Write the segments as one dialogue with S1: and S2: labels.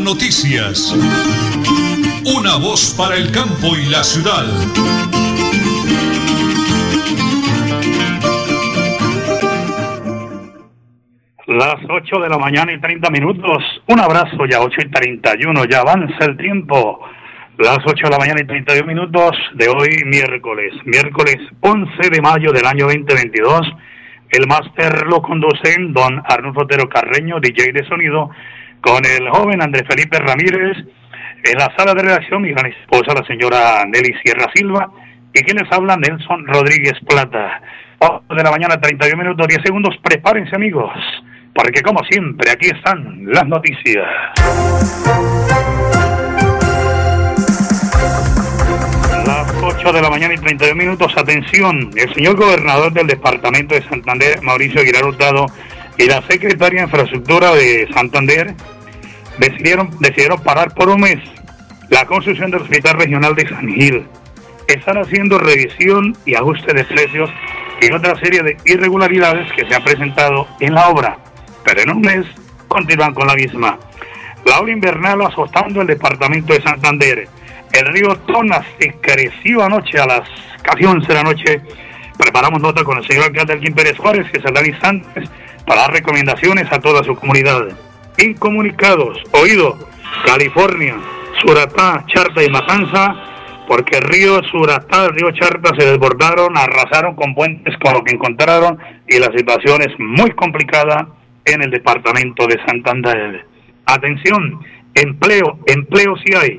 S1: Noticias. Una voz para el campo y la ciudad.
S2: Las 8 de la mañana y 30 minutos. Un abrazo ya, 8 y 31. Ya avanza el tiempo. Las 8 de la mañana y 31 minutos de hoy, miércoles. Miércoles 11 de mayo del año 2022. El máster lo conducen don Arnulfo Otero Carreño, DJ de sonido, con el joven Andrés Felipe Ramírez. En la sala de redacción, mi gran esposa, la señora Nelly Sierra Silva. Y quienes hablan, Nelson Rodríguez Plata. 8 de la mañana, 31 minutos, 10 segundos. Prepárense, amigos, porque como siempre, aquí están las noticias. Las 8 de la mañana y 32 minutos, atención, el señor gobernador del departamento de Santander, Mauricio Aguilar Hurtado, y la secretaria de Infraestructura de Santander decidieron, decidieron parar por un mes la construcción del Hospital Regional de San Gil. Están haciendo revisión y ajuste de precios y otra serie de irregularidades que se han presentado en la obra, pero en un mes continúan con la misma. La ola invernal azotando el departamento de Santander. El río Tona se creció anoche a las casi 11 de la noche. Preparamos nota con el señor alcalde Elkin Pérez Juárez, que dan instantes para dar recomendaciones a toda su comunidad. Incomunicados, oído, California, Suratá, Charta y Matanza, porque el río Suratá, el río Charta se desbordaron, arrasaron con puentes con lo que encontraron y la situación es muy complicada en el departamento de Santander. Atención, empleo, empleo sí hay.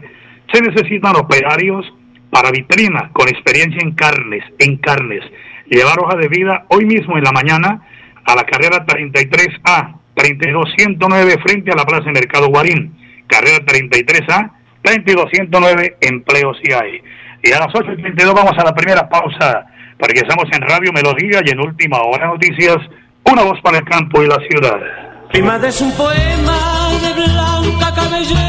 S2: Se necesitan operarios para vitrina con experiencia en carnes, en carnes. Llevar hoja de vida hoy mismo en la mañana a la carrera 33A, 32109 frente a la Plaza de Mercado Guarín. Carrera 33A, 32109, empleo si hay. Y a las 8.32 vamos a la primera pausa, porque estamos en Radio Melodía y en Última Hora Noticias, una voz para el campo y la ciudad.
S3: Prima es un poema de blanca cabellera.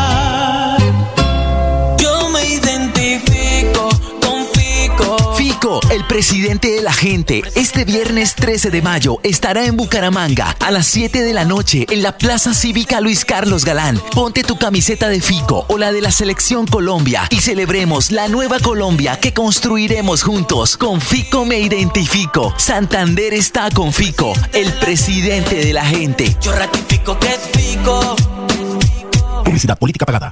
S4: El presidente de la gente, este viernes 13 de mayo estará en Bucaramanga a las 7 de la noche en la Plaza Cívica Luis Carlos Galán. Ponte tu camiseta de Fico o la de la Selección Colombia y celebremos la nueva Colombia que construiremos juntos. Con Fico me identifico. Santander está con Fico, el presidente de la gente.
S3: Yo ratifico que es Fico.
S4: Publicidad política pagada.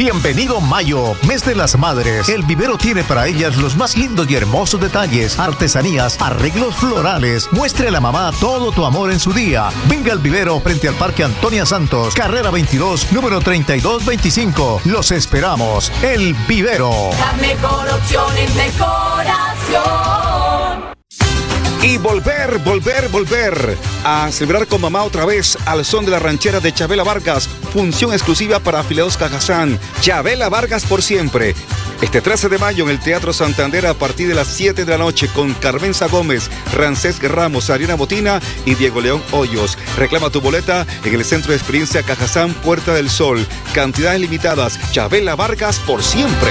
S5: Bienvenido Mayo, mes de las madres. El vivero tiene para ellas los más lindos y hermosos detalles, artesanías, arreglos florales. Muestre a la mamá todo tu amor en su día. Venga al vivero frente al Parque Antonia Santos, carrera 22, número 3225. Los esperamos. El vivero.
S6: La mejor opción en decoración.
S7: Y volver, volver, volver a celebrar con mamá otra vez al son de la ranchera de Chabela Vargas, función exclusiva para afiliados Cajazán. Chabela Vargas por siempre. Este 13 de mayo en el Teatro Santander a partir de las 7 de la noche con Carmenza Gómez, Rancés Ramos, Ariana Botina y Diego León Hoyos. Reclama tu boleta en el Centro de Experiencia Cajazán Puerta del Sol. Cantidades limitadas. Chabela Vargas por siempre.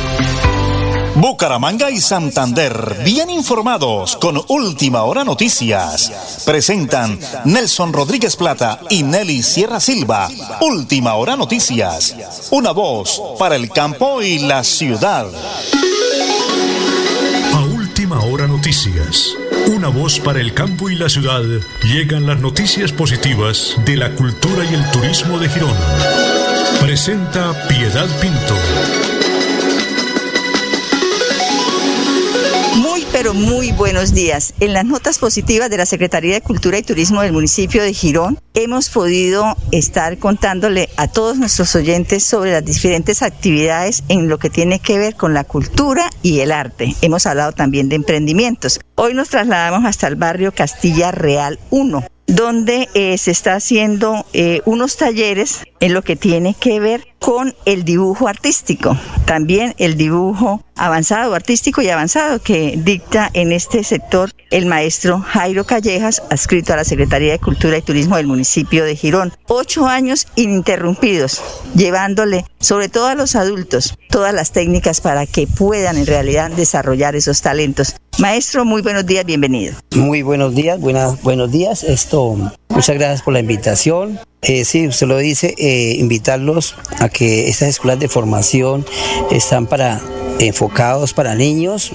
S8: Bucaramanga y Santander, bien informados con Última Hora Noticias. Presentan Nelson Rodríguez Plata y Nelly Sierra Silva. Última Hora Noticias. Una voz para el campo y la ciudad.
S1: A Última Hora Noticias. Una voz para el campo y la ciudad. Llegan las noticias positivas de la cultura y el turismo de Girón. Presenta Piedad Pinto.
S9: Pero muy buenos días. En las notas positivas de la Secretaría de Cultura y Turismo del municipio de Girón, hemos podido estar contándole a todos nuestros oyentes sobre las diferentes actividades en lo que tiene que ver con la cultura y el arte. Hemos hablado también de emprendimientos. Hoy nos trasladamos hasta el barrio Castilla Real 1 donde eh, se está haciendo eh, unos talleres en lo que tiene que ver con el dibujo artístico, también el dibujo avanzado, artístico y avanzado que dicta en este sector el maestro Jairo Callejas, adscrito a la Secretaría de Cultura y Turismo del municipio de Girón. Ocho años ininterrumpidos, llevándole sobre todo a los adultos todas las técnicas para que puedan en realidad desarrollar esos talentos. Maestro, muy buenos días, bienvenido.
S10: Muy buenos días, buenos días. Esto, muchas gracias por la invitación. Eh, sí, usted lo dice, eh, invitarlos a que estas escuelas de formación están para enfocados para niños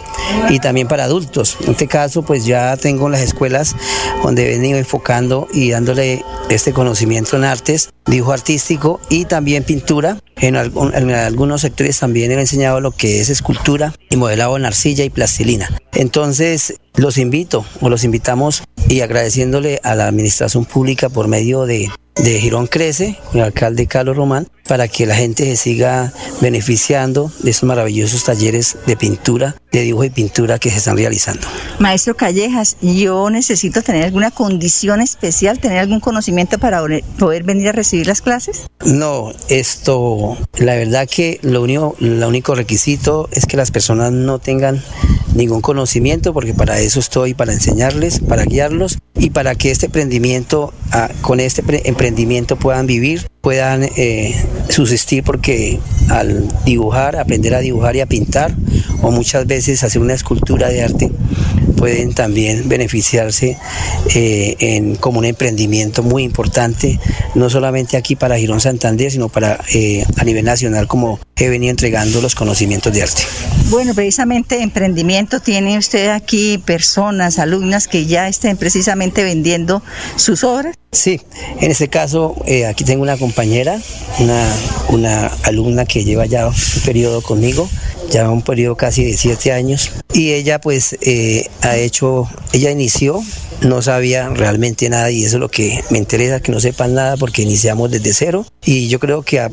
S10: y también para adultos. En este caso, pues ya tengo las escuelas donde he venido enfocando y dándole este conocimiento en artes, dibujo artístico y también pintura. En, en algunos sectores también he enseñado lo que es escultura y modelado en arcilla y plastilina. Entonces, los invito o los invitamos y agradeciéndole a la administración pública por medio de de Girón Crece, con el alcalde Carlos Román, para que la gente se siga beneficiando de esos maravillosos talleres de pintura, de dibujo y pintura que se están realizando.
S9: Maestro Callejas, yo necesito tener alguna condición especial, tener algún conocimiento para poder venir a recibir las clases.
S10: No, esto, la verdad que lo único, lo único requisito es que las personas no tengan ningún conocimiento, porque para eso estoy, para enseñarles, para guiarlos y para que este emprendimiento, con este emprendimiento puedan vivir, puedan eh, subsistir, porque al dibujar, aprender a dibujar y a pintar, o muchas veces hacer una escultura de arte, pueden también beneficiarse eh, en, como un emprendimiento muy importante, no solamente aquí para Girón Santander, sino para eh, a nivel nacional, como he venido entregando los conocimientos de arte.
S9: Bueno, precisamente emprendimiento, tiene usted aquí personas, alumnas que ya estén precisamente vendiendo sus obras.
S10: Sí, en este caso eh, aquí tengo una compañera, una, una alumna que lleva ya un periodo conmigo, ya un periodo casi de siete años, y ella pues eh, ha hecho, ella inició no sabía realmente nada y eso es lo que me interesa, que no sepan nada porque iniciamos desde cero y yo creo que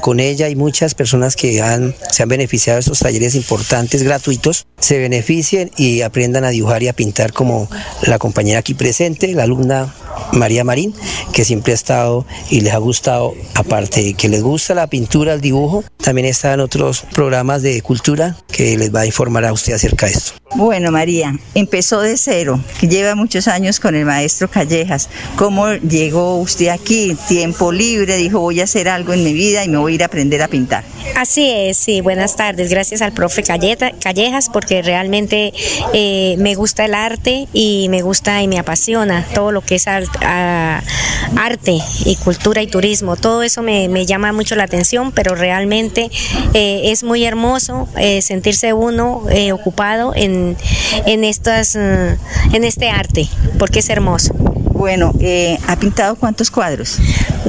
S10: con ella hay muchas personas que se han beneficiado de estos talleres importantes, gratuitos, se beneficien y aprendan a dibujar y a pintar como la compañera aquí presente, la alumna María Marín, que siempre ha estado y les ha gustado, aparte de que les gusta la pintura, el dibujo, también está en otros programas de cultura que les va a informar a usted acerca de esto.
S9: Bueno, María, empezó de cero, lleva muchos años con el maestro Callejas. ¿Cómo llegó usted aquí? Tiempo libre, dijo voy a hacer algo en mi vida y me voy a ir a aprender a pintar.
S11: Así es, sí, buenas tardes. Gracias al profe Callejas porque realmente eh, me gusta el arte y me gusta y me apasiona todo lo que es arte y cultura y turismo. Todo eso me, llama mucho la atención, pero realmente eh, es muy hermoso eh, sentirse uno ocupado en en, estas, en este arte, porque es hermoso.
S9: Bueno, eh, ¿ha pintado cuántos cuadros?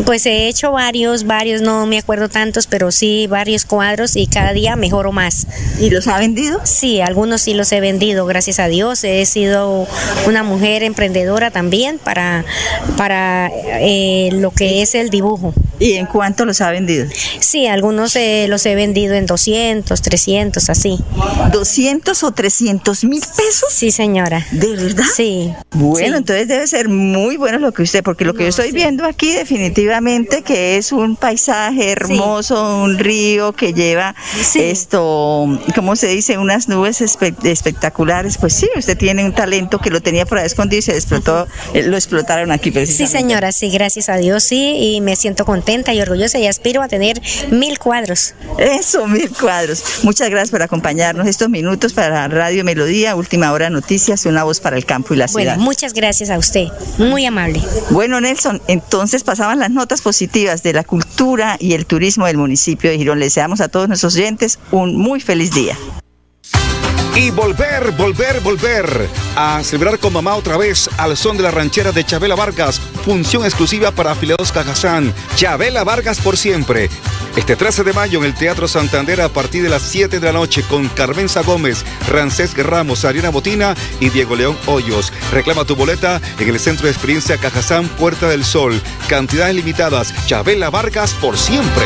S11: Pues he hecho varios, varios, no me acuerdo tantos, pero sí varios cuadros y cada día mejoro más.
S9: ¿Y los ha vendido?
S11: Sí, algunos sí los he vendido, gracias a Dios. He sido una mujer emprendedora también para, para eh, lo que es el dibujo.
S9: ¿Y en cuánto los ha vendido?
S11: Sí, algunos eh, los he vendido en 200, 300, así.
S9: ¿200 o 300 mil pesos?
S11: Sí, señora.
S9: ¿De verdad?
S11: Sí.
S9: Bueno, entonces debe ser muy bueno lo que usted, porque lo que yo estoy viendo aquí definitivamente que es un paisaje hermoso, un río que lleva esto, ¿cómo se dice? Unas nubes espectaculares. Pues sí, usted tiene un talento que lo tenía por ahí escondido y se explotó, eh, lo explotaron aquí precisamente.
S11: Sí, señora, sí, gracias a Dios, sí, y me siento contenta contenta y orgullosa y aspiro a tener mil cuadros.
S9: Eso, mil cuadros. Muchas gracias por acompañarnos estos minutos para Radio Melodía, Última Hora Noticias, una voz para el campo y la ciudad.
S11: Bueno, muchas gracias a usted, muy amable.
S9: Bueno, Nelson, entonces pasaban las notas positivas de la cultura y el turismo del municipio de Girón. Les deseamos a todos nuestros oyentes un muy feliz día
S7: y volver, volver, volver a celebrar con mamá otra vez al son de la ranchera de Chabela Vargas, función exclusiva para afiliados Cajazán. Chabela Vargas por siempre. Este 13 de mayo en el Teatro Santander a partir de las 7 de la noche con Carmenza Gómez, Rancés Ramos, Ariana Botina y Diego León Hoyos. Reclama tu boleta en el Centro de Experiencia Cajazán Puerta del Sol. Cantidades limitadas. Chabela Vargas por siempre.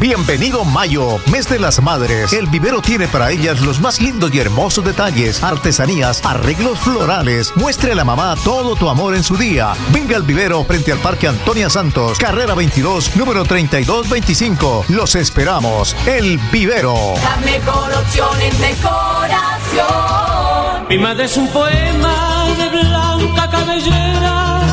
S5: Bienvenido Mayo, mes de las madres. El vivero tiene para ellas los más lindos y hermosos detalles, artesanías, arreglos florales. Muestre a la mamá todo tu amor en su día. Venga al vivero frente al Parque Antonia Santos, carrera 22, número 3225. Los esperamos. El vivero.
S6: La mejor opción en decoración.
S3: Mi madre es un poema de blanca cabellera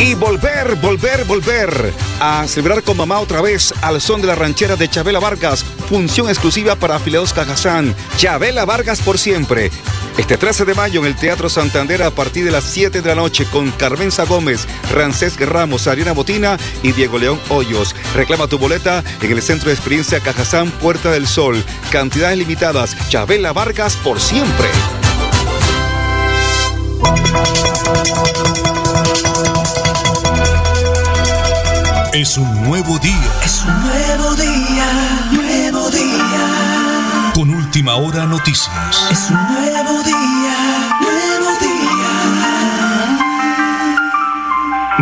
S7: y volver, volver, volver a celebrar con mamá otra vez al son de la ranchera de Chabela Vargas, función exclusiva para afiliados Cajazán. Chabela Vargas por siempre. Este 13 de mayo en el Teatro Santander a partir de las 7 de la noche con Carmenza Gómez, Rancés Ramos, Ariana Botina y Diego León Hoyos. Reclama tu boleta en el Centro de Experiencia Cajazán Puerta del Sol. Cantidades limitadas. Chabela Vargas por siempre.
S1: Es un nuevo día.
S3: Es un nuevo día, nuevo día.
S1: Con última hora noticias.
S3: Es un nuevo día, nuevo día.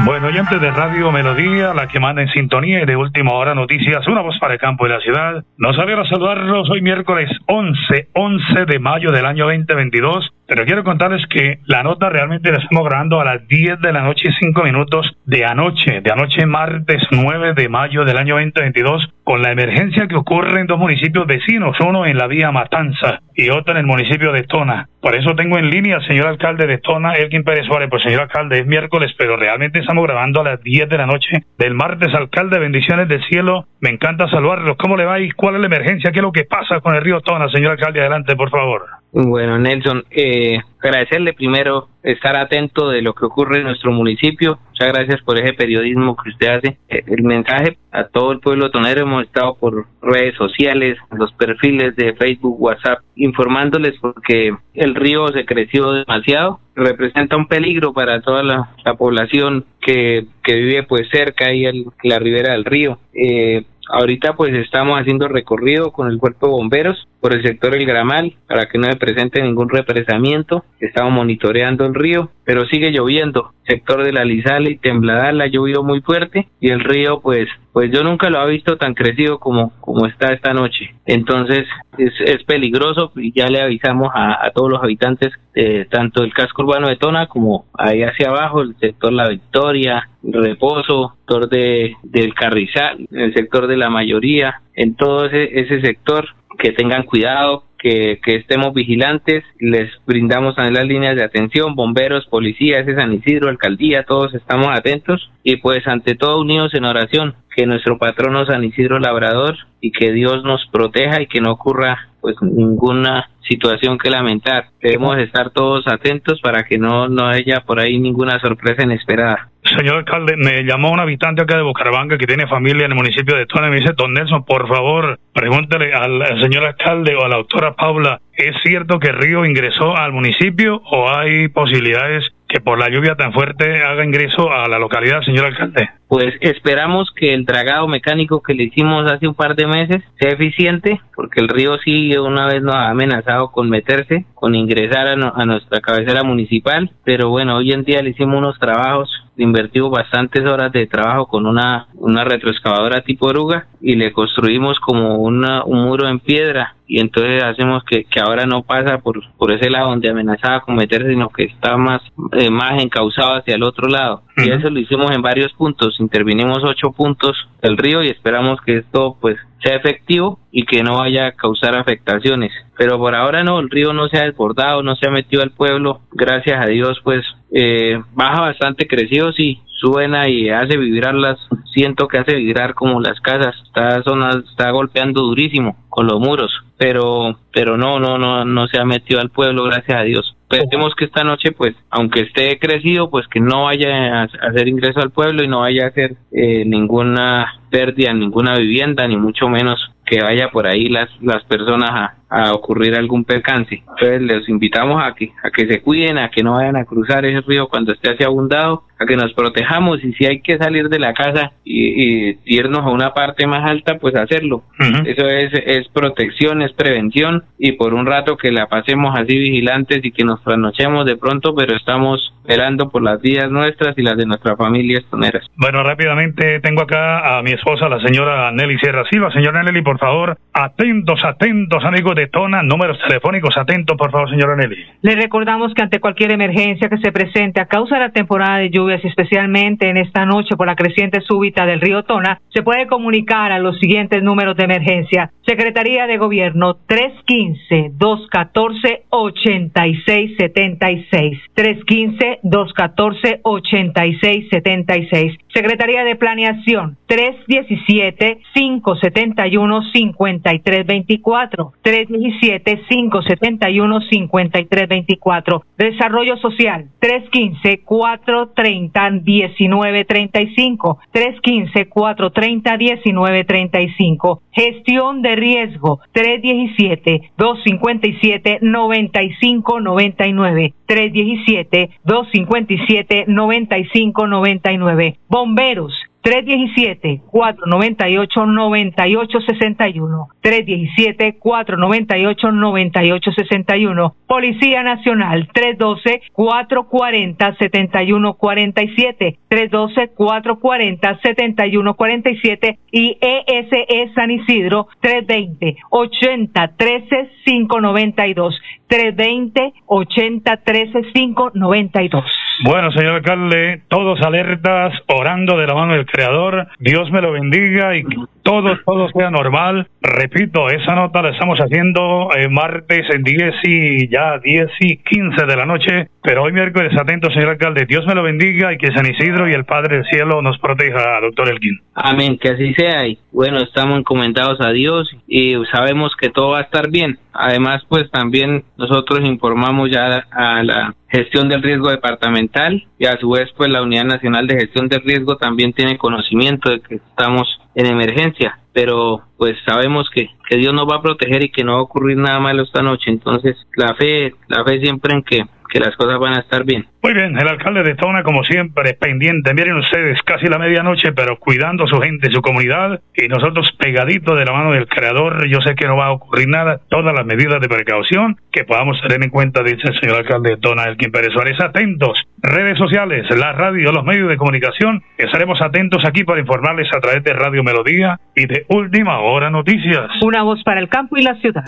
S2: Bueno, oyentes de Radio Melodía, la que manda en sintonía y de última hora noticias, una voz para el campo y la ciudad. Nos alegra saludarlos hoy miércoles 11, 11 de mayo del año 2022 pero quiero contarles que la nota realmente la estamos grabando a las 10 de la noche y 5 minutos de anoche, de anoche martes 9 de mayo del año 2022, con la emergencia que ocurre en dos municipios vecinos, uno en la vía Matanza y otro en el municipio de Tona. Por eso tengo en línea al señor alcalde de Tona, Elkin Pérez Suárez. Pues señor alcalde, es miércoles, pero realmente estamos grabando a las 10 de la noche del martes. Alcalde, bendiciones del cielo. Me encanta saludarlos. ¿Cómo le va cuál es la emergencia? ¿Qué es lo que pasa con el río Tona, señor alcalde? Adelante, por favor.
S12: Bueno, Nelson, eh, agradecerle primero estar atento de lo que ocurre en nuestro municipio. Muchas gracias por ese periodismo que usted hace. Eh, el mensaje a todo el pueblo tonero hemos estado por redes sociales, los perfiles de Facebook, WhatsApp, informándoles porque el río se creció demasiado, representa un peligro para toda la, población que, que vive pues cerca ahí en la ribera del río. Eh, Ahorita pues estamos haciendo recorrido con el cuerpo de bomberos por el sector El Gramal para que no se presente ningún represamiento. Estamos monitoreando el río, pero sigue lloviendo. Sector de la Lizala y Tembladal ha llovido muy fuerte y el río pues pues yo nunca lo he visto tan crecido como, como está esta noche. Entonces es, es peligroso y ya le avisamos a, a todos los habitantes de tanto del casco urbano de Tona como ahí hacia abajo, el sector La Victoria, Reposo, sector de, del Carrizal, el sector de la mayoría, en todo ese, ese sector que tengan cuidado, que, que estemos vigilantes, les brindamos también las líneas de atención, bomberos, policías, San Isidro, alcaldía, todos estamos atentos. Y pues ante todo unidos en oración, que nuestro patrono San Isidro Labrador y que Dios nos proteja y que no ocurra pues ninguna situación que lamentar. Debemos estar todos atentos para que no, no haya por ahí ninguna sorpresa inesperada.
S2: Señor alcalde, me llamó un habitante acá de Bucaramanga que tiene familia en el municipio de Tona y me dice, don Nelson, por favor, pregúntele al, al señor alcalde o a la doctora Paula, ¿es cierto que Río ingresó al municipio o hay posibilidades que por la lluvia tan fuerte haga ingreso a la localidad, señor alcalde?
S12: Pues esperamos que el dragado mecánico que le hicimos hace un par de meses sea eficiente, porque el río sí una vez nos ha amenazado con meterse, con ingresar a, no- a nuestra cabecera municipal, pero bueno, hoy en día le hicimos unos trabajos, invertimos bastantes horas de trabajo con una, una retroexcavadora tipo oruga y le construimos como una, un muro en piedra y entonces hacemos que, que ahora no pasa por, por ese lado donde amenazaba con meterse, sino que está más, eh, más encauzado hacia el otro lado. Y eso lo hicimos en varios puntos, intervinimos ocho puntos del río y esperamos que esto pues sea efectivo y que no vaya a causar afectaciones. Pero por ahora no, el río no se ha desbordado, no se ha metido al pueblo. Gracias a Dios, pues eh, baja bastante crecido, sí, suena y hace vibrar las, siento que hace vibrar como las casas. Esta zona está golpeando durísimo con los muros, pero, pero no, no, no, no se ha metido al pueblo, gracias a Dios. Esperemos que esta noche, pues, aunque esté crecido, pues que no vaya a hacer ingreso al pueblo y no vaya a hacer eh, ninguna pérdida, ninguna vivienda, ni mucho menos que vaya por ahí las, las personas a, a ocurrir algún percance. Entonces les invitamos a que, a que se cuiden, a que no vayan a cruzar ese río cuando esté así abundado, a que nos protejamos y si hay que salir de la casa y, y irnos a una parte más alta, pues hacerlo. Eso es, es protección, es prevención y por un rato que la pasemos así vigilantes y que nos trasnochemos de pronto, pero estamos velando por las vidas nuestras y las de nuestras familias toneras.
S2: Bueno, rápidamente tengo acá a mi esposa, la señora Nelly Sierra Silva. Señora Nelly, por favor, atentos, atentos, amigos de Tona, números telefónicos, atentos, por favor, señora Nelly.
S13: Le recordamos que ante cualquier emergencia que se presente a causa de la temporada de lluvias, especialmente en esta noche por la creciente súbita del río Tona, se puede comunicar a los siguientes números de emergencia. Secretaría de Gobierno 315-214-8676. 315-214-8676. Secretaría de Planeación 317-571-5324. 317-571-5324. Desarrollo Social 315-430-1935. 315-430-1935. Gestión de riesgo 317-257-9599. 317-257-9599. Bomberos 317-498-9861. 317-498-9861. Policía Nacional 312-440-7147. 312-440-7147. Y ESE San Isidro 320-80-13-592. 320-80-13-592.
S2: Bueno, señor alcalde, todos alertas, orando de la mano del Creador. Dios me lo bendiga y todo, todo sea normal. Repito, esa nota la estamos haciendo eh, martes en 10 y ya 10 y 15 de la noche. Pero hoy miércoles, atento, señor alcalde. Dios me lo bendiga y que San Isidro y el Padre del Cielo nos proteja, doctor Elkin.
S12: Amén, que así sea. Y bueno, estamos encomendados a Dios y sabemos que todo va a estar bien. Además, pues también nosotros informamos ya a la gestión del riesgo departamental y a su vez, pues la Unidad Nacional de Gestión del Riesgo también tiene conocimiento de que estamos en emergencia, pero pues sabemos que, que Dios nos va a proteger y que no va a ocurrir nada malo esta noche. Entonces, la fe, la fe siempre en que, que las cosas van a estar bien.
S2: Muy bien, el alcalde de Tona, como siempre, pendiente. Miren ustedes, casi la medianoche, pero cuidando a su gente, su comunidad, y nosotros pegaditos de la mano del Creador. Yo sé que no va a ocurrir nada, todas las medidas de precaución que podamos tener en cuenta, dice el señor alcalde de Tona, Elkin Pérez Suárez. Atentos, redes sociales, la radio, los medios de comunicación, estaremos atentos aquí para informarles a través de Radio Melodía y de Última Hora Noticias.
S13: Una voz para el campo y la ciudad.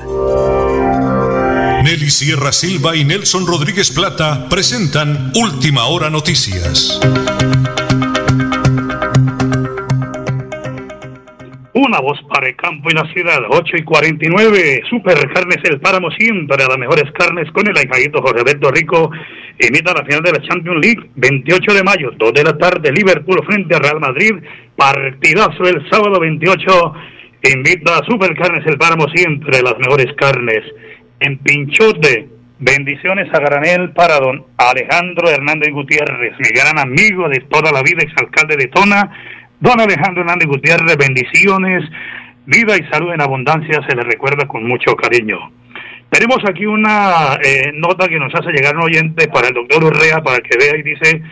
S1: Nelly Sierra Silva y Nelson Rodríguez Plata presentan Última Hora Noticias.
S2: Una voz para el campo y la ciudad, 8 y 49. Super Carnes El Páramo siempre a las mejores carnes con el ahijadito Jorge Alberto Rico. Imita la final de la Champions League, 28 de mayo, 2 de la tarde, Liverpool frente a Real Madrid. Partidazo el sábado 28. Invita a Super Carnes El Páramo siempre a las mejores carnes. En Pinchote, bendiciones a granel para don Alejandro Hernández Gutiérrez, mi gran amigo de toda la vida, exalcalde de Tona. Don Alejandro Hernández Gutiérrez, bendiciones, vida y salud en abundancia, se le recuerda con mucho cariño. Tenemos aquí una eh, nota que nos hace llegar un oyente para el doctor Urrea para que vea y dice,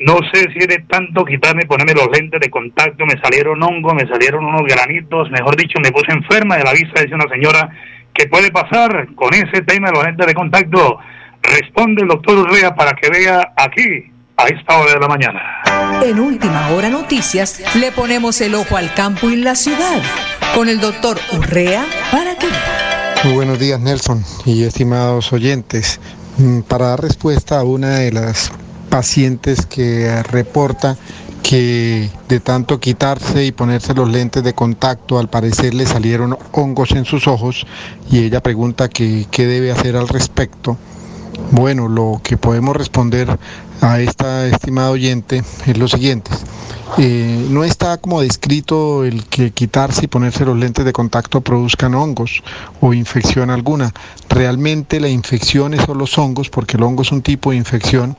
S2: no sé si es de tanto quitarme, ponerme los lentes de contacto, me salieron hongos, me salieron unos granitos, mejor dicho, me puse enferma de la vista, dice una señora, ¿qué puede pasar con ese tema de los lentes de contacto? Responde el doctor Urrea para que vea aquí a esta hora de la mañana.
S14: En Última Hora Noticias le ponemos el ojo al campo y la ciudad con el doctor Urrea para que
S15: Muy buenos días Nelson y estimados oyentes. Mm, para dar respuesta a una de las pacientes que reporta que de tanto quitarse y ponerse los lentes de contacto, al parecer le salieron hongos en sus ojos y ella pregunta que, qué debe hacer al respecto. Bueno, lo que podemos responder a esta estimada oyente es lo siguiente. Eh, no está como descrito el que quitarse y ponerse los lentes de contacto produzcan hongos o infección alguna. Realmente la infección son los hongos, porque el hongo es un tipo de infección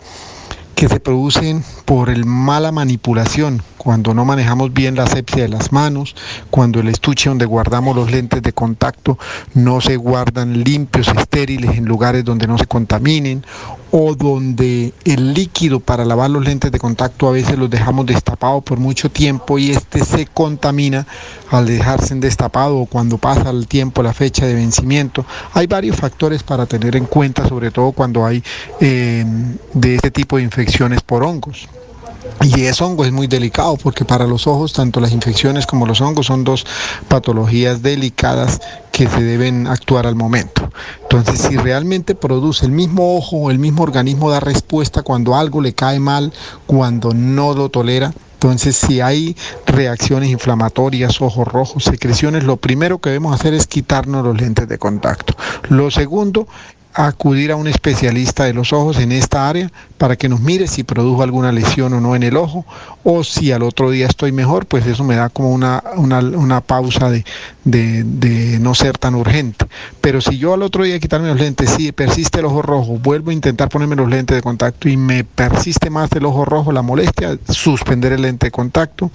S15: que se producen por el mala manipulación, cuando no manejamos bien la asepsia de las manos, cuando el estuche donde guardamos los lentes de contacto no se guardan limpios, estériles en lugares donde no se contaminen, o donde el líquido para lavar los lentes de contacto a veces los dejamos destapados por mucho tiempo y este se contamina al dejarse destapado o cuando pasa el tiempo, la fecha de vencimiento. Hay varios factores para tener en cuenta, sobre todo cuando hay eh, de este tipo de infecciones por hongos. Y ese hongo es muy delicado porque para los ojos tanto las infecciones como los hongos son dos patologías delicadas que se deben actuar al momento. Entonces, si realmente produce el mismo ojo o el mismo organismo da respuesta cuando algo le cae mal, cuando no lo tolera, entonces, si hay reacciones inflamatorias, ojos rojos, secreciones, lo primero que debemos hacer es quitarnos los lentes de contacto. Lo segundo acudir a un especialista de los ojos en esta área para que nos mire si produjo alguna lesión o no en el ojo o si al otro día estoy mejor, pues eso me da como una, una, pausa de, de, no ser tan urgente. Pero si yo al otro día quitarme los lentes, si persiste el ojo rojo, vuelvo a intentar ponerme los lentes de contacto y me persiste más el ojo rojo, la molestia, suspender el lente de contacto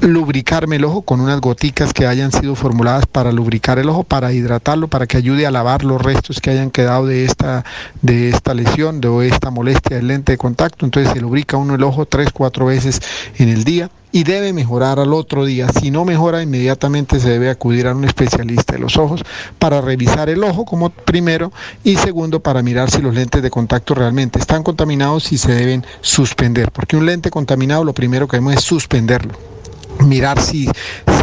S15: lubricarme el ojo con unas goticas que hayan sido formuladas para lubricar el ojo, para hidratarlo, para que ayude a lavar los restos que hayan quedado de esta, de esta lesión, de esta molestia del lente de contacto. Entonces se lubrica uno el ojo tres, cuatro veces en el día y debe mejorar al otro día. Si no mejora, inmediatamente se debe acudir a un especialista de los ojos para revisar el ojo como primero y segundo para mirar si los lentes de contacto realmente están contaminados y se deben suspender. Porque un lente contaminado lo primero que debemos es suspenderlo mirar si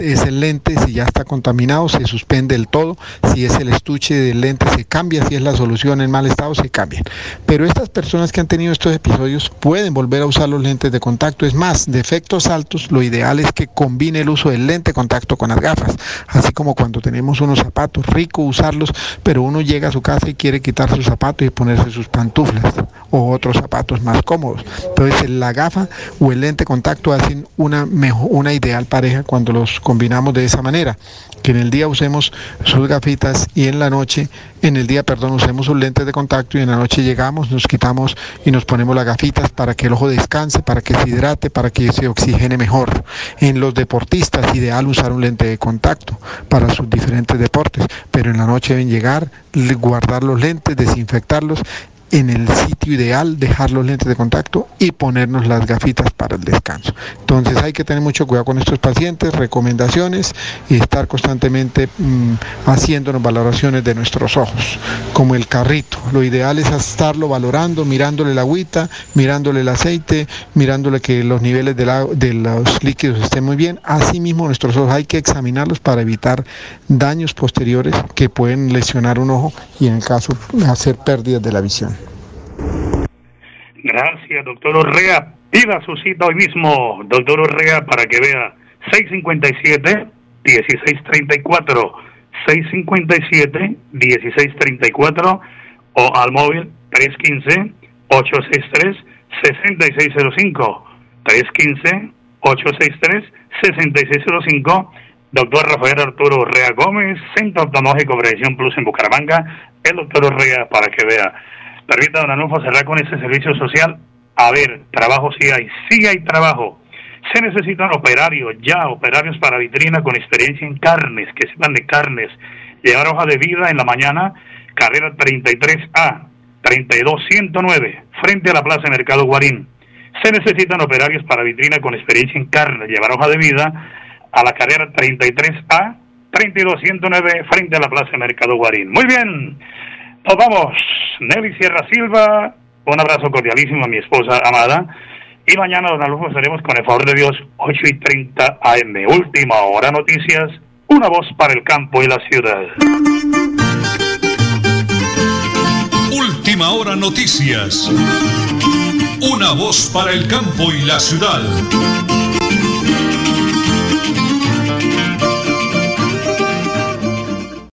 S15: es el lente, si ya está contaminado, se suspende el todo, si es el estuche del lente se cambia, si es la solución en mal estado se cambia. Pero estas personas que han tenido estos episodios pueden volver a usar los lentes de contacto. Es más, de efectos altos, lo ideal es que combine el uso del lente de contacto con las gafas, así como cuando tenemos unos zapatos, rico usarlos, pero uno llega a su casa y quiere quitar sus zapatos y ponerse sus pantuflas o otros zapatos más cómodos. Entonces la gafa o el lente de contacto hacen una, mejor, una ideal pareja cuando los combinamos de esa manera, que en el día usemos sus gafitas y en la noche, en el día, perdón, usemos sus lentes de contacto y en la noche llegamos, nos quitamos y nos ponemos las gafitas para que el ojo descanse, para que se hidrate, para que se oxigene mejor. En los deportistas, ideal usar un lente de contacto para sus diferentes deportes, pero en la noche deben llegar, guardar los lentes, desinfectarlos en el sitio ideal, dejar los lentes de contacto y ponernos las gafitas para el descanso. Entonces hay que tener mucho cuidado con estos pacientes, recomendaciones y estar constantemente mm, haciéndonos valoraciones de nuestros ojos, como el carrito. Lo ideal es estarlo valorando, mirándole la agüita, mirándole el aceite, mirándole que los niveles de, de los líquidos estén muy bien. Asimismo, nuestros ojos hay que examinarlos para evitar daños posteriores que pueden lesionar un ojo y en el caso hacer pérdidas de la visión.
S2: Gracias, doctor Orrea. Pida su cita hoy mismo, doctor Orrea, para que vea 657 1634 657 1634 o al móvil 315 863 6605 315 863 6605 Doctor Rafael Arturo Urrea Gómez, Centro Oftalmológico Previsión Plus en Bucaramanga. El doctor Urrea para que vea. Permita, don Anulfo, cerrar con ese servicio social. A ver, trabajo sí hay, sí hay trabajo. Se necesitan operarios, ya, operarios para vitrina con experiencia en carnes, que sepan de carnes. Llevar hoja de vida en la mañana, carrera 33A, 32109, frente a la Plaza Mercado Guarín. Se necesitan operarios para vitrina con experiencia en carnes, llevar hoja de vida a la carrera 33A, 3209, frente a la Plaza Mercado Guarín. Muy bien, nos vamos. Nelly Sierra Silva, un abrazo cordialísimo a mi esposa amada. Y mañana, don Alonso, estaremos con el favor de Dios, 8 y 30 AM. Última hora noticias, una voz para el campo y la ciudad.
S1: Última hora noticias, una voz para el campo y la ciudad.